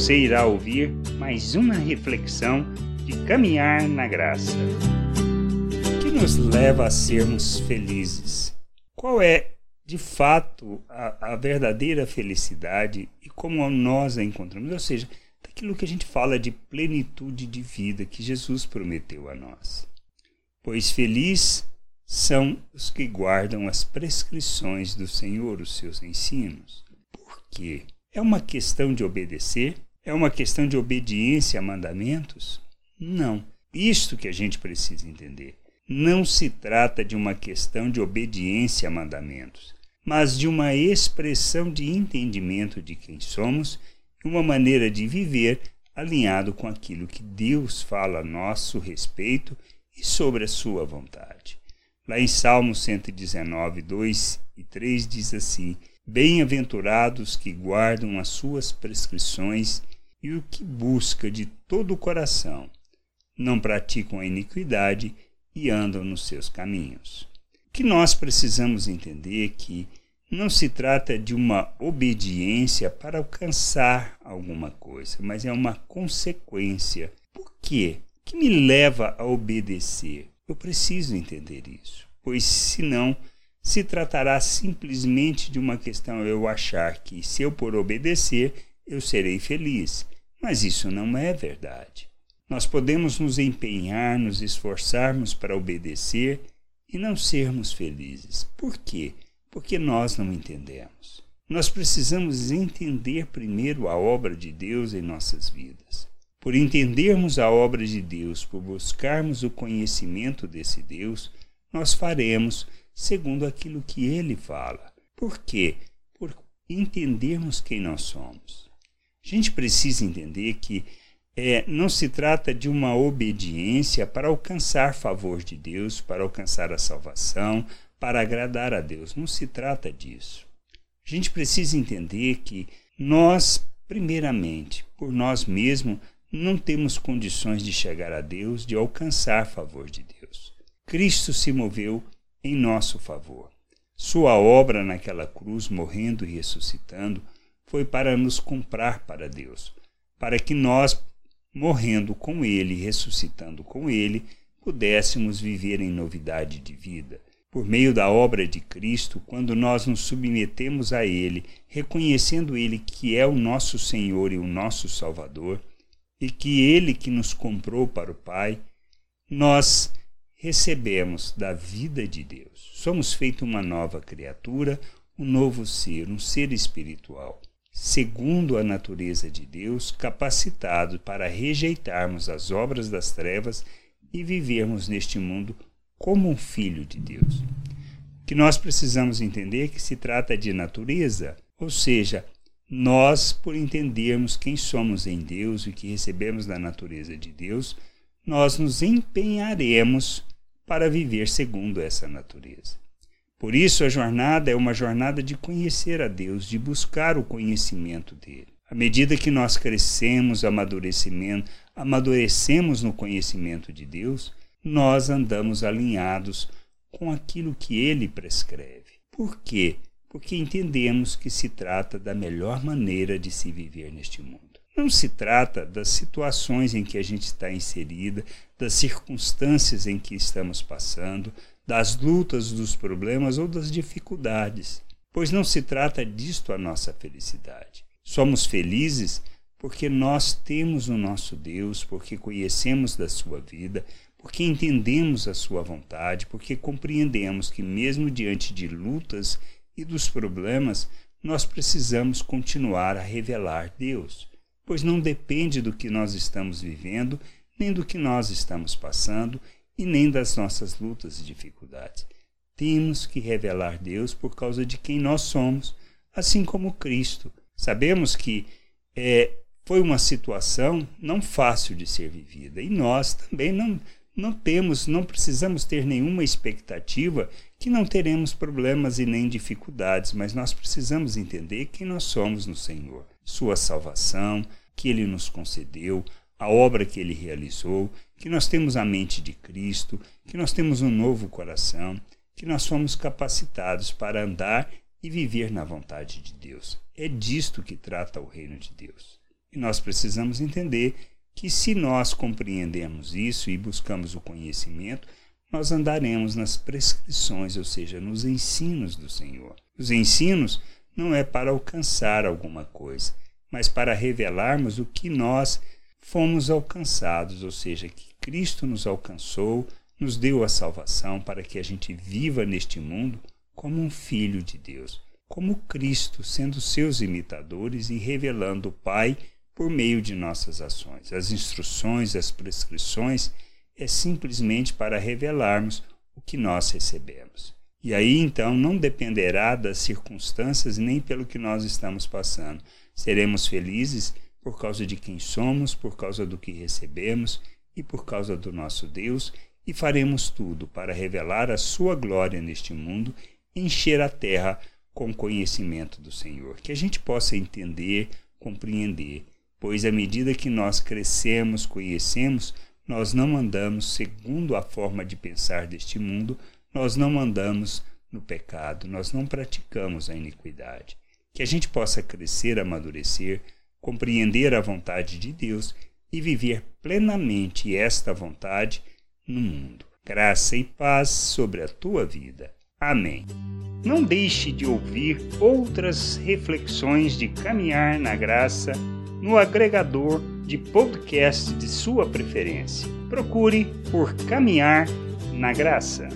você irá ouvir mais uma reflexão de caminhar na graça. O que nos leva a sermos felizes? Qual é, de fato, a, a verdadeira felicidade e como nós a encontramos? Ou seja, daquilo que a gente fala de plenitude de vida que Jesus prometeu a nós. Pois feliz são os que guardam as prescrições do Senhor, os seus ensinos. Por quê? É uma questão de obedecer? É uma questão de obediência a mandamentos? Não. Isto que a gente precisa entender. Não se trata de uma questão de obediência a mandamentos, mas de uma expressão de entendimento de quem somos e uma maneira de viver alinhado com aquilo que Deus fala a nosso respeito e sobre a sua vontade. Lá em Salmo 119, 2 e 3 diz assim: Bem-aventurados que guardam as suas prescrições e o que busca de todo o coração, não praticam a iniquidade e andam nos seus caminhos. O que nós precisamos entender é que não se trata de uma obediência para alcançar alguma coisa, mas é uma consequência. Por quê? O que me leva a obedecer? Eu preciso entender isso, pois senão se tratará simplesmente de uma questão eu achar que, se eu por obedecer, eu serei feliz. Mas isso não é verdade. Nós podemos nos empenhar, nos esforçarmos para obedecer e não sermos felizes. Por quê? Porque nós não entendemos. Nós precisamos entender primeiro a obra de Deus em nossas vidas. Por entendermos a obra de Deus, por buscarmos o conhecimento desse Deus, nós faremos segundo aquilo que ele fala. Por quê? Por entendermos quem nós somos. A gente precisa entender que é, não se trata de uma obediência para alcançar favor de Deus, para alcançar a salvação, para agradar a Deus. Não se trata disso. A gente precisa entender que nós, primeiramente, por nós mesmos, não temos condições de chegar a Deus, de alcançar favor de Deus. Cristo se moveu em nosso favor. Sua obra naquela cruz, morrendo e ressuscitando, foi para nos comprar para Deus, para que nós, morrendo com Ele e ressuscitando com Ele, pudéssemos viver em novidade de vida. Por meio da obra de Cristo, quando nós nos submetemos a Ele, reconhecendo Ele que é o nosso Senhor e o nosso Salvador, e que Ele que nos comprou para o Pai, nós recebemos da vida de Deus. Somos feito uma nova criatura, um novo ser, um ser espiritual, segundo a natureza de Deus, capacitado para rejeitarmos as obras das trevas e vivermos neste mundo como um filho de Deus. Que nós precisamos entender que se trata de natureza, ou seja, nós, por entendermos quem somos em Deus e que recebemos da natureza de Deus, nós nos empenharemos para viver segundo essa natureza. Por isso, a jornada é uma jornada de conhecer a Deus, de buscar o conhecimento dele. À medida que nós crescemos, amadurecimento, amadurecemos no conhecimento de Deus, nós andamos alinhados com aquilo que ele prescreve. Por quê? Porque entendemos que se trata da melhor maneira de se viver neste mundo. Não se trata das situações em que a gente está inserida, das circunstâncias em que estamos passando, das lutas, dos problemas ou das dificuldades, pois não se trata disto a nossa felicidade. Somos felizes porque nós temos o nosso Deus, porque conhecemos da sua vida, porque entendemos a sua vontade, porque compreendemos que, mesmo diante de lutas e dos problemas, nós precisamos continuar a revelar Deus pois não depende do que nós estamos vivendo, nem do que nós estamos passando e nem das nossas lutas e dificuldades. Temos que revelar Deus por causa de quem nós somos, assim como Cristo. Sabemos que é, foi uma situação não fácil de ser vivida e nós também não, não temos, não precisamos ter nenhuma expectativa que não teremos problemas e nem dificuldades, mas nós precisamos entender quem nós somos no Senhor, Sua salvação, que ele nos concedeu, a obra que ele realizou, que nós temos a mente de Cristo, que nós temos um novo coração, que nós somos capacitados para andar e viver na vontade de Deus. É disto que trata o reino de Deus. E nós precisamos entender que se nós compreendemos isso e buscamos o conhecimento, nós andaremos nas prescrições, ou seja, nos ensinos do Senhor. Os ensinos não é para alcançar alguma coisa, mas para revelarmos o que nós fomos alcançados, ou seja, que Cristo nos alcançou, nos deu a salvação para que a gente viva neste mundo como um filho de Deus, como Cristo, sendo seus imitadores e revelando o Pai por meio de nossas ações. As instruções, as prescrições é simplesmente para revelarmos o que nós recebemos. E aí então não dependerá das circunstâncias nem pelo que nós estamos passando. Seremos felizes por causa de quem somos, por causa do que recebemos e por causa do nosso Deus, e faremos tudo para revelar a sua glória neste mundo, encher a terra com conhecimento do Senhor, que a gente possa entender, compreender, pois à medida que nós crescemos, conhecemos, nós não andamos segundo a forma de pensar deste mundo, nós não andamos no pecado, nós não praticamos a iniquidade. Que a gente possa crescer, amadurecer, compreender a vontade de Deus e viver plenamente esta vontade no mundo. Graça e paz sobre a tua vida. Amém. Não deixe de ouvir outras reflexões de caminhar na graça no agregador de podcast de sua preferência. Procure por Caminhar na Graça.